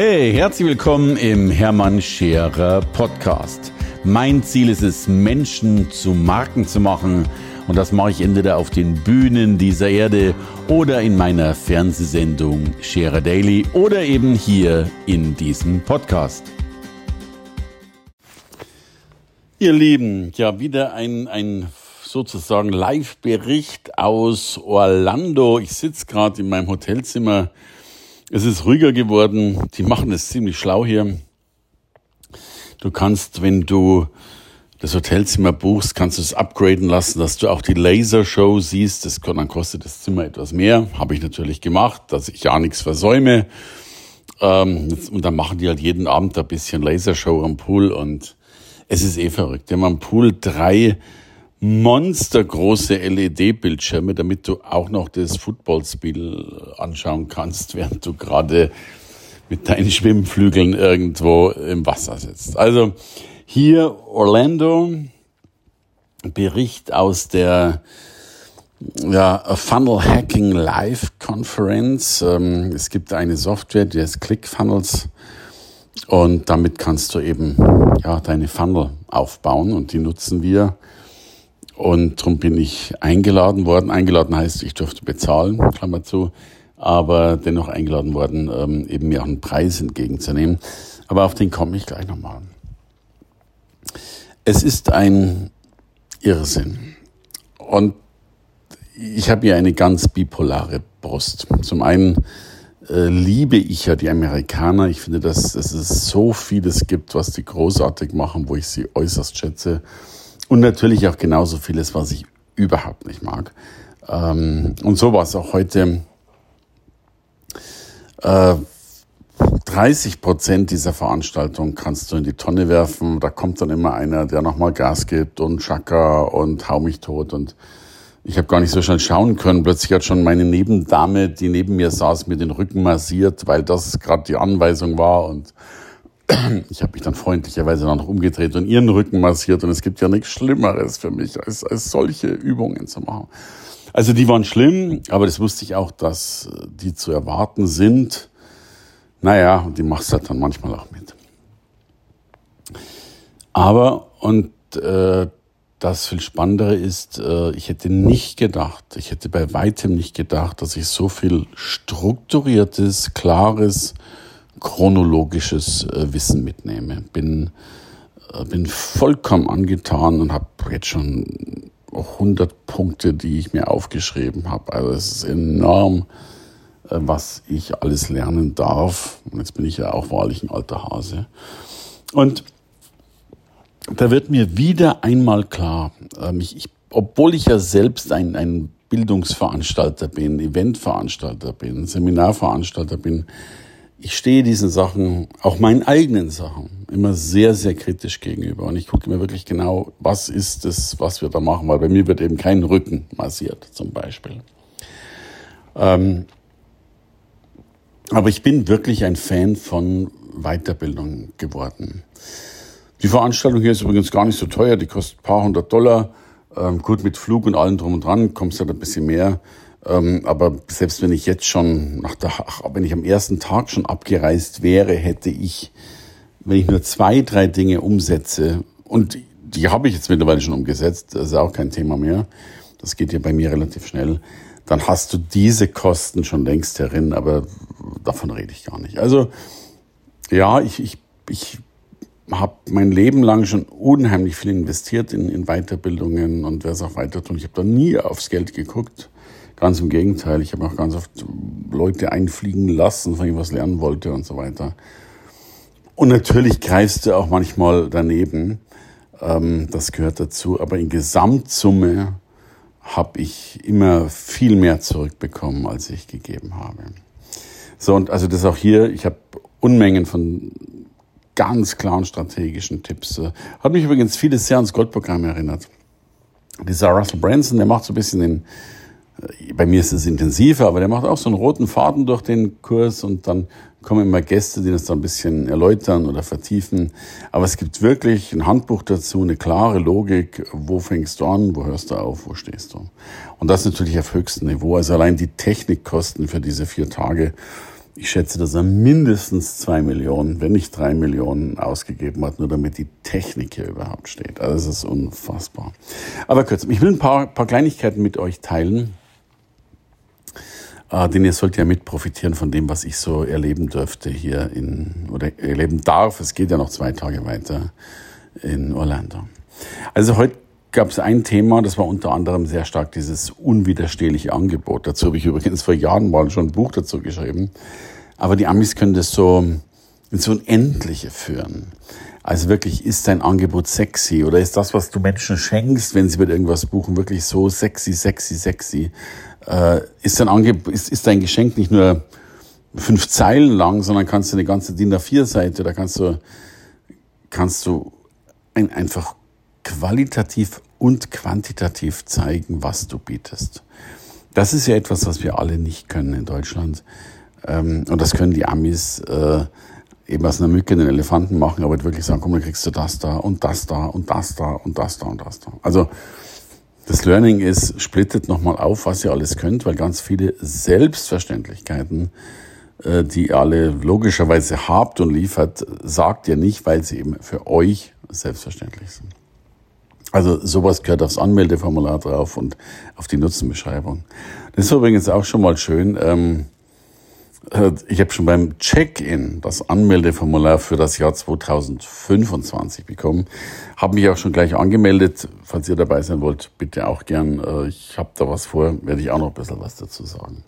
Hey, herzlich willkommen im Hermann Scherer Podcast. Mein Ziel ist es, Menschen zu Marken zu machen. Und das mache ich entweder auf den Bühnen dieser Erde oder in meiner Fernsehsendung Scherer Daily oder eben hier in diesem Podcast. Ihr Lieben, ja, wieder ein, ein sozusagen Live-Bericht aus Orlando. Ich sitze gerade in meinem Hotelzimmer. Es ist ruhiger geworden. Die machen es ziemlich schlau hier. Du kannst, wenn du das Hotelzimmer buchst, kannst du es upgraden lassen, dass du auch die Lasershow siehst. Das, dann kostet das Zimmer etwas mehr. Habe ich natürlich gemacht, dass ich ja nichts versäume. Ähm, und dann machen die halt jeden Abend ein bisschen Lasershow am Pool und es ist eh verrückt. Wir haben am Pool drei monstergroße LED-Bildschirme, damit du auch noch das Footballspiel anschauen kannst, während du gerade mit deinen Schwimmflügeln irgendwo im Wasser sitzt. Also hier Orlando, Bericht aus der ja, Funnel Hacking Live Conference. Ähm, es gibt eine Software, die heißt ClickFunnels. Und damit kannst du eben ja, deine Funnel aufbauen und die nutzen wir. Und darum bin ich eingeladen worden. Eingeladen heißt, ich durfte bezahlen, Klammer zu, aber dennoch eingeladen worden, ähm, eben mir auch einen Preis entgegenzunehmen. Aber auf den komme ich gleich nochmal. Es ist ein Irrsinn. Und ich habe hier eine ganz bipolare Brust. Zum einen äh, liebe ich ja die Amerikaner. Ich finde, dass, dass es so vieles gibt, was die großartig machen, wo ich sie äußerst schätze. Und natürlich auch genauso vieles, was ich überhaupt nicht mag. Ähm, und so war es auch heute. Äh, 30 Prozent dieser Veranstaltung kannst du in die Tonne werfen. Da kommt dann immer einer, der nochmal Gas gibt und Chaka und hau mich tot und ich habe gar nicht so schnell schauen können. Plötzlich hat schon meine Nebendame, die neben mir saß, mir den Rücken massiert, weil das gerade die Anweisung war. Und ich habe mich dann freundlicherweise dann noch umgedreht und ihren Rücken massiert. Und es gibt ja nichts Schlimmeres für mich, als, als solche Übungen zu machen. Also die waren schlimm, aber das wusste ich auch, dass die zu erwarten sind. Naja, und die machst halt dann manchmal auch mit. Aber, und äh, das viel Spannendere ist, äh, ich hätte nicht gedacht, ich hätte bei weitem nicht gedacht, dass ich so viel strukturiertes, klares, chronologisches äh, Wissen mitnehme. Bin, äh, bin vollkommen angetan und habe jetzt schon 100 Punkte, die ich mir aufgeschrieben habe. Also es ist enorm, was ich alles lernen darf. Und jetzt bin ich ja auch wahrlich ein alter Hase. Und da wird mir wieder einmal klar, ähm, ich, ich, obwohl ich ja selbst ein, ein Bildungsveranstalter bin, Eventveranstalter bin, Seminarveranstalter bin, ich stehe diesen Sachen, auch meinen eigenen Sachen, immer sehr, sehr kritisch gegenüber. Und ich gucke mir wirklich genau, was ist es, was wir da machen, weil bei mir wird eben kein Rücken massiert, zum Beispiel. Ähm, aber ich bin wirklich ein Fan von Weiterbildung geworden. Die Veranstaltung hier ist übrigens gar nicht so teuer, die kostet ein paar hundert Dollar. Ähm, gut, mit Flug und allem drum und dran kommst du halt ein bisschen mehr. Ähm, aber selbst wenn ich jetzt schon nach der, ach, wenn ich am ersten Tag schon abgereist wäre, hätte ich, wenn ich nur zwei, drei Dinge umsetze, und die habe ich jetzt mittlerweile schon umgesetzt, das ist auch kein Thema mehr. Das geht ja bei mir relativ schnell. Dann hast du diese Kosten schon längst herin, aber davon rede ich gar nicht. Also, ja, ich, ich, ich habe mein Leben lang schon unheimlich viel investiert in, in Weiterbildungen und werde es auch weiter tun. Ich habe da nie aufs Geld geguckt. Ganz im Gegenteil. Ich habe auch ganz oft Leute einfliegen lassen, von denen ich was lernen wollte und so weiter. Und natürlich greifst du auch manchmal daneben. Ähm, das gehört dazu. Aber in Gesamtsumme habe ich immer viel mehr zurückbekommen, als ich gegeben habe. So, und also das auch hier, ich habe Unmengen von ganz klaren strategischen Tipps. Hat mich übrigens vieles sehr ans Goldprogramm erinnert. Dieser Russell Branson, der macht so ein bisschen den, bei mir ist es intensiver, aber der macht auch so einen roten Faden durch den Kurs und dann kommen immer Gäste, die das dann ein bisschen erläutern oder vertiefen. Aber es gibt wirklich ein Handbuch dazu, eine klare Logik. Wo fängst du an? Wo hörst du auf? Wo stehst du? Und das natürlich auf höchstem Niveau. Also allein die Technikkosten für diese vier Tage Ich schätze, dass er mindestens zwei Millionen, wenn nicht drei Millionen ausgegeben hat, nur damit die Technik hier überhaupt steht. Also es ist unfassbar. Aber kurz, ich will ein paar, paar Kleinigkeiten mit euch teilen, äh, denn ihr sollt ja mit profitieren von dem, was ich so erleben dürfte hier in, oder erleben darf. Es geht ja noch zwei Tage weiter in Orlando. Also heute gab es ein Thema, das war unter anderem sehr stark dieses unwiderstehliche Angebot. Dazu habe ich übrigens vor Jahren mal schon ein Buch dazu geschrieben. Aber die Amis können das so ins Unendliche führen. Also wirklich, ist dein Angebot sexy oder ist das, was du Menschen schenkst, wenn sie mit irgendwas buchen, wirklich so sexy, sexy, sexy? Äh, ist, dein Angebot, ist, ist dein Geschenk nicht nur fünf Zeilen lang, sondern kannst du eine ganze DIN A4-Seite, da kannst du, kannst du ein, einfach qualitativ und quantitativ zeigen, was du bietest. Das ist ja etwas, was wir alle nicht können in Deutschland. Ähm, und das können die Amis äh, eben aus einer Mücke einen Elefanten machen, aber wirklich sagen, komm, dann kriegst du das da und das da und das da und das da und das da. Also das Learning ist, splittet nochmal auf, was ihr alles könnt, weil ganz viele Selbstverständlichkeiten, äh, die ihr alle logischerweise habt und liefert, sagt ihr nicht, weil sie eben für euch selbstverständlich sind. Also sowas gehört aufs Anmeldeformular drauf und auf die Nutzenbeschreibung. Das ist übrigens auch schon mal schön. Ähm, äh, ich habe schon beim Check-in das Anmeldeformular für das Jahr 2025 bekommen. Habe mich auch schon gleich angemeldet. Falls ihr dabei sein wollt, bitte auch gern. Äh, ich habe da was vor, werde ich auch noch ein bisschen was dazu sagen.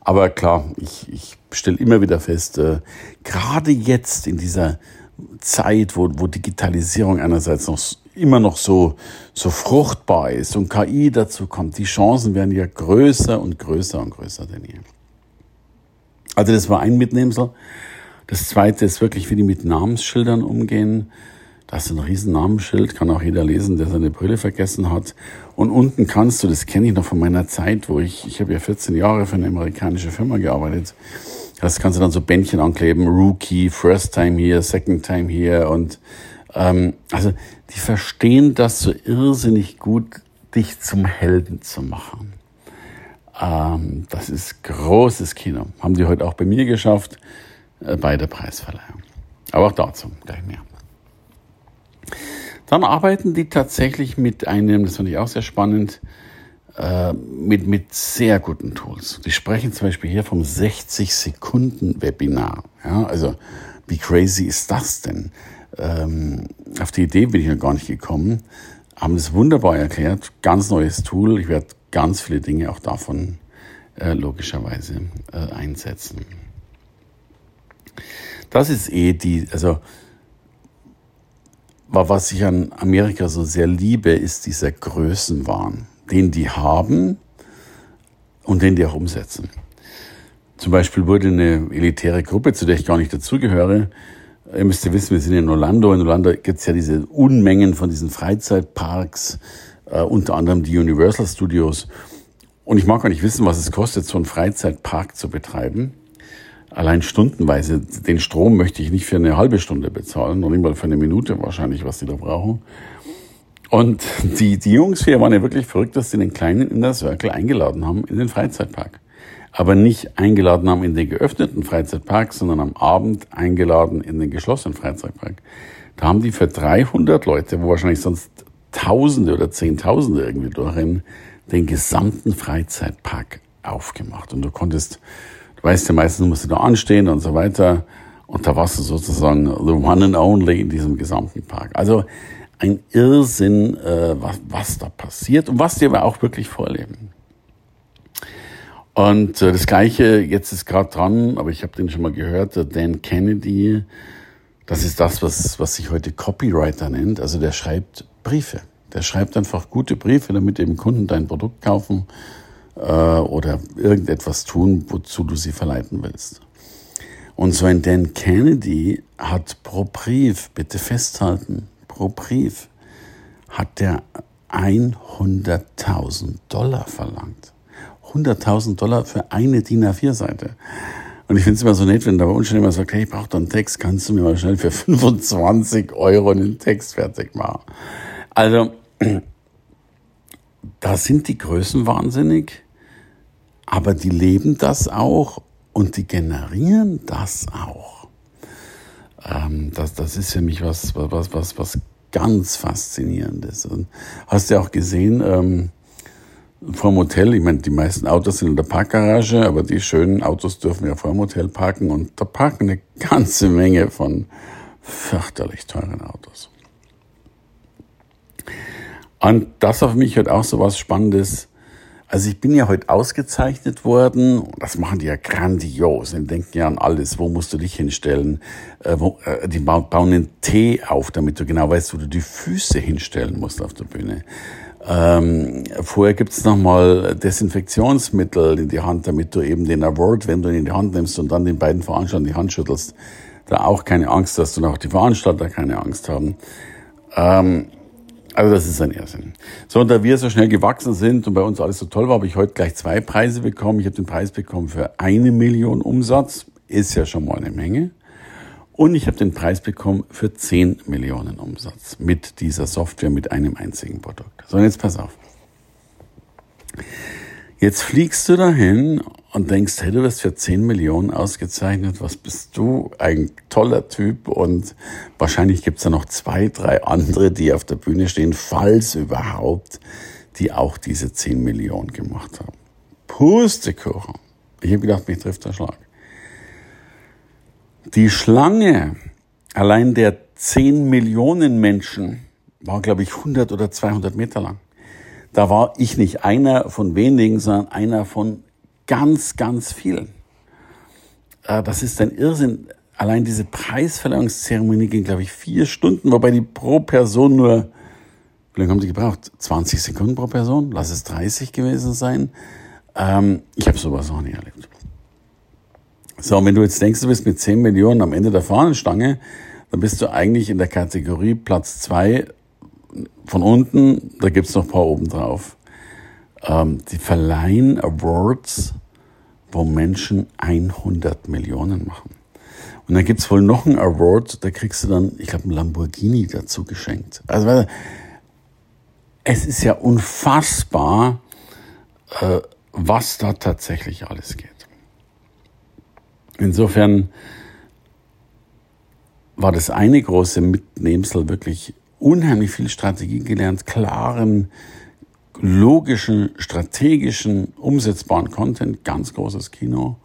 Aber klar, ich, ich stelle immer wieder fest, äh, gerade jetzt in dieser Zeit, wo, wo Digitalisierung einerseits noch immer noch so, so fruchtbar ist und KI dazu kommt, die Chancen werden ja größer und größer und größer denn je. Also das war ein Mitnehmsel. Das zweite ist wirklich, wie die mit Namensschildern umgehen. Da ist ein riesen Namensschild, kann auch jeder lesen, der seine Brille vergessen hat. Und unten kannst du, das kenne ich noch von meiner Zeit, wo ich, ich habe ja 14 Jahre für eine amerikanische Firma gearbeitet. Das kannst du dann so Bändchen ankleben, Rookie, First Time here, Second Time here und ähm, also die verstehen das so irrsinnig gut, dich zum Helden zu machen. Ähm, das ist großes Kino. Haben die heute auch bei mir geschafft, äh, bei der Preisverleihung. Aber auch dazu gleich mehr. Dann arbeiten die tatsächlich mit einem, das fand ich auch sehr spannend, äh, mit, mit sehr guten Tools. Die sprechen zum Beispiel hier vom 60-Sekunden-Webinar. Ja, also, wie crazy ist das denn? ähm, auf die Idee bin ich noch gar nicht gekommen, haben das wunderbar erklärt, ganz neues Tool. Ich werde ganz viele Dinge auch davon äh, logischerweise äh, einsetzen. Das ist eh die, also was ich an Amerika so sehr liebe, ist dieser Größenwahn, den die haben und den die auch umsetzen. Zum Beispiel wurde eine elitäre Gruppe, zu der ich gar nicht dazugehöre, Ihr müsst ja wissen, wir sind in Orlando. In Orlando gibt es ja diese Unmengen von diesen Freizeitparks, äh, unter anderem die Universal Studios. Und ich mag gar nicht wissen, was es kostet, so einen Freizeitpark zu betreiben. Allein stundenweise. Den Strom möchte ich nicht für eine halbe Stunde bezahlen, noch nicht mal für eine Minute wahrscheinlich, was die da brauchen. Und die, die Jungs hier waren ja wirklich verrückt, dass sie den Kleinen in der Circle eingeladen haben in den Freizeitpark aber nicht eingeladen haben in den geöffneten Freizeitpark, sondern am Abend eingeladen in den geschlossenen Freizeitpark. Da haben die für 300 Leute, wo wahrscheinlich sonst Tausende oder Zehntausende irgendwie durchrennen, den gesamten Freizeitpark aufgemacht. Und du konntest, du weißt ja meistens, musst du da anstehen und so weiter. Und da warst du sozusagen the one and only in diesem gesamten Park. Also ein Irrsinn, äh, was, was da passiert und was die aber auch wirklich vorleben. Und äh, das Gleiche, jetzt ist gerade dran, aber ich habe den schon mal gehört, der Dan Kennedy, das ist das, was, was sich heute Copywriter nennt. Also der schreibt Briefe. Der schreibt einfach gute Briefe, damit eben Kunden dein Produkt kaufen äh, oder irgendetwas tun, wozu du sie verleiten willst. Und so ein Dan Kennedy hat pro Brief, bitte festhalten, pro Brief hat der 100.000 Dollar verlangt. 100.000 Dollar für eine DIN A4-Seite. Und ich finde es immer so nett, wenn da bei uns schon immer sagt, hey, ich brauche da einen Text, kannst du mir mal schnell für 25 Euro einen Text fertig machen. Also, da sind die Größen wahnsinnig, aber die leben das auch und die generieren das auch. Ähm, das, das ist für mich was, was, was, was ganz Faszinierendes. Und hast du ja auch gesehen, ähm, vor dem Hotel, ich meine, die meisten Autos sind in der Parkgarage, aber die schönen Autos dürfen ja vor dem Hotel parken und da parken eine ganze Menge von fürchterlich teuren Autos. Und das auf mich halt auch so was Spannendes. Also ich bin ja heute ausgezeichnet worden. Das machen die ja grandios. Die denken ja an alles. Wo musst du dich hinstellen? Äh, äh, die bauen einen Tee auf, damit du genau weißt, wo du die Füße hinstellen musst auf der Bühne. Ähm, vorher gibt's nochmal Desinfektionsmittel in die Hand, damit du eben den Award, wenn du ihn in die Hand nimmst und dann den beiden Veranstaltern die Hand schüttelst, da auch keine Angst hast und auch die Veranstalter keine Angst haben. Ähm, also das ist ein Irrsinn. So, und da wir so schnell gewachsen sind und bei uns alles so toll war, habe ich heute gleich zwei Preise bekommen. Ich habe den Preis bekommen für eine Million Umsatz, ist ja schon mal eine Menge. Und ich habe den Preis bekommen für 10 Millionen Umsatz mit dieser Software, mit einem einzigen Produkt. So, und jetzt pass auf. Jetzt fliegst du dahin und denkst, hey, du wirst für 10 Millionen ausgezeichnet, was bist du? Ein toller Typ und wahrscheinlich gibt's da noch zwei, drei andere, die auf der Bühne stehen, falls überhaupt, die auch diese 10 Millionen gemacht haben. Pustekuchen. Ich habe gedacht, mich trifft der Schlag. Die Schlange allein der 10 Millionen Menschen war, glaube ich, 100 oder 200 Meter lang. Da war ich nicht einer von wenigen, sondern einer von ganz, ganz vielen. Äh, das ist ein Irrsinn. Allein diese Preisverleihungszeremonie ging, glaube ich, vier Stunden, wobei die pro Person nur, wie lange haben die gebraucht? 20 Sekunden pro Person? Lass es 30 gewesen sein. Ähm, ich habe sowas noch nie erlebt. So, und wenn du jetzt denkst, du bist mit 10 Millionen am Ende der Fahnenstange, dann bist du eigentlich in der Kategorie Platz 2 von unten, da gibt's noch ein paar oben drauf. Ähm, die verleihen Awards, wo Menschen 100 Millionen machen. Und dann gibt's wohl noch einen Award, da kriegst du dann, ich glaube, einen Lamborghini dazu geschenkt. Also es ist ja unfassbar, äh, was da tatsächlich alles geht. Insofern war das eine große Mitnehmsel wirklich unheimlich viel Strategie gelernt, klaren, logischen, strategischen, umsetzbaren Content, ganz großes Kino.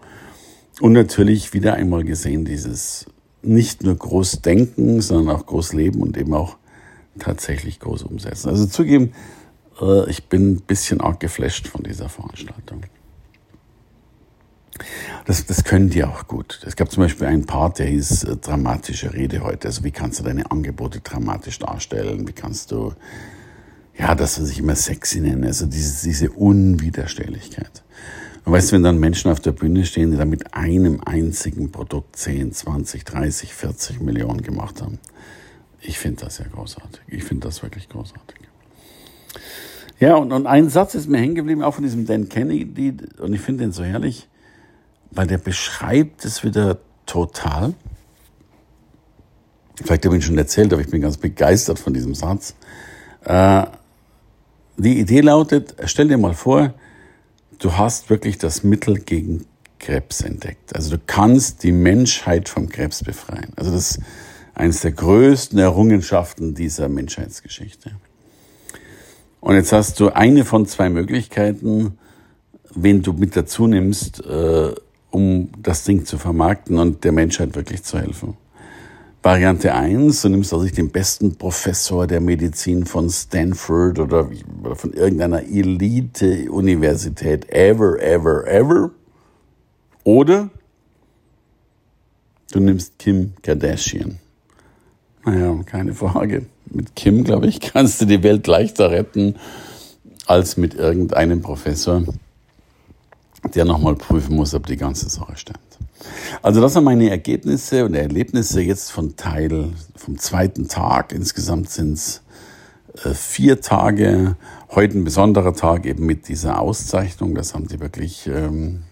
Und natürlich wieder einmal gesehen, dieses nicht nur groß denken, sondern auch groß leben und eben auch tatsächlich groß umsetzen. Also zugeben, äh, ich bin ein bisschen arg geflasht von dieser Veranstaltung. Das, das können die auch gut. Es gab zum Beispiel einen Part, der hieß äh, dramatische Rede heute. Also wie kannst du deine Angebote dramatisch darstellen? Wie kannst du, ja, das, was ich immer sexy nenne, also diese, diese Unwiderstehlichkeit. Und weißt du, wenn dann Menschen auf der Bühne stehen, die da mit einem einzigen Produkt 10, 20, 30, 40 Millionen gemacht haben. Ich finde das ja großartig. Ich finde das wirklich großartig. Ja, und, und ein Satz ist mir hängen geblieben, auch von diesem Dan Kennedy, und ich finde den so herrlich weil der beschreibt es wieder total. Vielleicht habe ich ihn schon erzählt, aber ich bin ganz begeistert von diesem Satz. Äh, die Idee lautet, stell dir mal vor, du hast wirklich das Mittel gegen Krebs entdeckt. Also du kannst die Menschheit vom Krebs befreien. Also das ist eines der größten Errungenschaften dieser Menschheitsgeschichte. Und jetzt hast du eine von zwei Möglichkeiten, wen du mit dazu nimmst, äh, um das Ding zu vermarkten und der Menschheit wirklich zu helfen. Variante 1, du nimmst also den besten Professor der Medizin von Stanford oder von irgendeiner Elite-Universität ever, ever, ever. Oder du nimmst Kim Kardashian. Naja, keine Frage. Mit Kim, glaube ich, kannst du die Welt leichter retten als mit irgendeinem Professor der nochmal prüfen muss, ob die ganze Sache stimmt. Also das sind meine Ergebnisse und Erlebnisse jetzt von Teil, vom zweiten Tag. Insgesamt sind es äh, vier Tage. Heute ein besonderer Tag eben mit dieser Auszeichnung. Das haben sie wirklich ähm,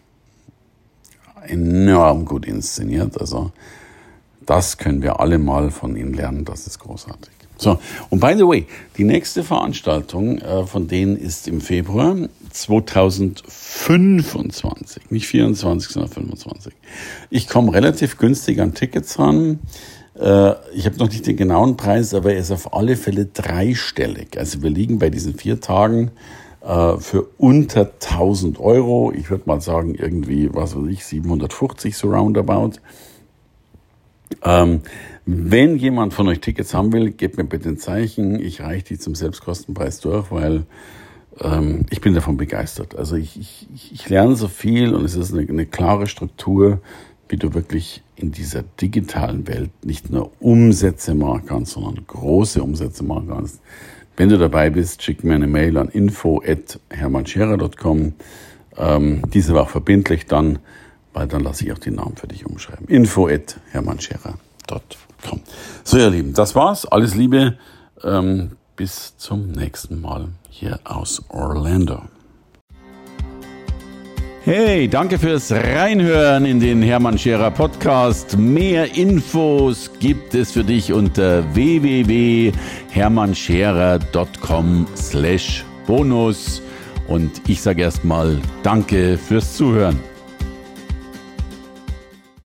enorm gut inszeniert. Also das können wir alle mal von ihnen lernen. Das ist großartig. So, und by the way, die nächste Veranstaltung äh, von denen ist im Februar. 2025, nicht 24, sondern 25. Ich komme relativ günstig an Tickets ran. Äh, ich habe noch nicht den genauen Preis, aber er ist auf alle Fälle dreistellig. Also wir liegen bei diesen vier Tagen äh, für unter 1000 Euro. Ich würde mal sagen, irgendwie, was weiß ich, 750 so roundabout. Ähm, wenn jemand von euch Tickets haben will, gebt mir bitte ein Zeichen. Ich reiche die zum Selbstkostenpreis durch, weil ähm, ich bin davon begeistert. Also ich, ich, ich lerne so viel und es ist eine, eine klare Struktur, wie du wirklich in dieser digitalen Welt nicht nur Umsätze machen kannst, sondern große Umsätze machen kannst. Wenn du dabei bist, schick mir eine Mail an info.hermannscherer.com. Ähm, diese war auch verbindlich dann, weil dann lasse ich auch den Namen für dich umschreiben. info.hermannscherer.com. So, ihr Lieben, das war's. Alles Liebe. Ähm, bis zum nächsten Mal hier aus Orlando. Hey, danke fürs Reinhören in den Hermann Scherer Podcast. Mehr Infos gibt es für dich unter www.hermannscherer.com slash bonus. Und ich sage erstmal Danke fürs Zuhören.